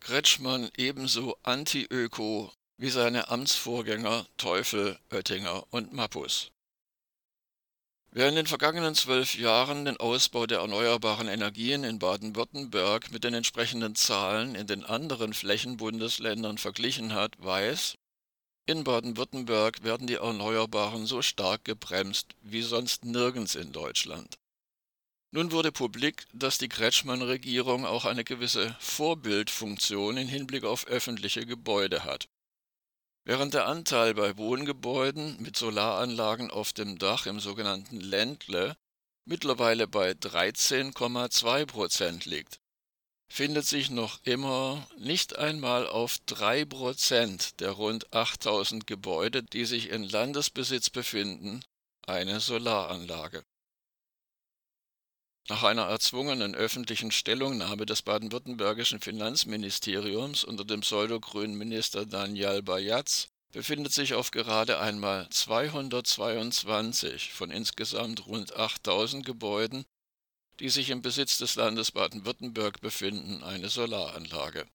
Kretschmann ebenso anti-öko wie seine Amtsvorgänger Teufel, Oettinger und Mappus. Wer in den vergangenen zwölf Jahren den Ausbau der erneuerbaren Energien in Baden-Württemberg mit den entsprechenden Zahlen in den anderen Flächenbundesländern verglichen hat, weiß, in Baden-Württemberg werden die Erneuerbaren so stark gebremst wie sonst nirgends in Deutschland. Nun wurde publik, dass die Kretschmann-Regierung auch eine gewisse Vorbildfunktion in Hinblick auf öffentliche Gebäude hat. Während der Anteil bei Wohngebäuden mit Solaranlagen auf dem Dach im sogenannten Ländle mittlerweile bei 13,2 Prozent liegt, findet sich noch immer nicht einmal auf 3 Prozent der rund 8000 Gebäude, die sich in Landesbesitz befinden, eine Solaranlage. Nach einer erzwungenen öffentlichen Stellungnahme des baden-württembergischen Finanzministeriums unter dem pseudogrünen Minister Daniel Bayatz befindet sich auf gerade einmal 222 von insgesamt rund 8000 Gebäuden, die sich im Besitz des Landes Baden-Württemberg befinden, eine Solaranlage.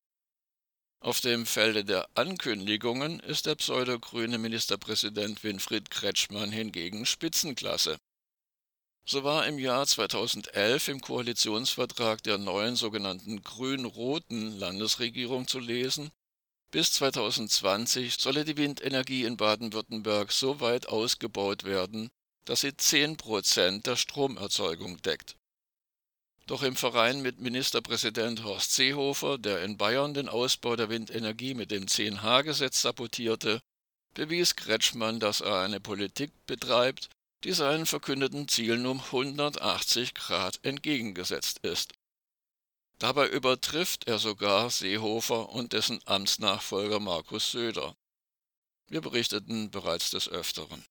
Auf dem Felde der Ankündigungen ist der pseudogrüne Ministerpräsident Winfried Kretschmann hingegen Spitzenklasse. So war im Jahr 2011 im Koalitionsvertrag der neuen sogenannten grün-roten Landesregierung zu lesen, bis 2020 solle die Windenergie in Baden-Württemberg so weit ausgebaut werden, dass sie 10 Prozent der Stromerzeugung deckt. Doch im Verein mit Ministerpräsident Horst Seehofer, der in Bayern den Ausbau der Windenergie mit dem 10H-Gesetz sabotierte, bewies Kretschmann, dass er eine Politik betreibt, die seinen verkündeten Zielen um 180 Grad entgegengesetzt ist. Dabei übertrifft er sogar Seehofer und dessen Amtsnachfolger Markus Söder. Wir berichteten bereits des Öfteren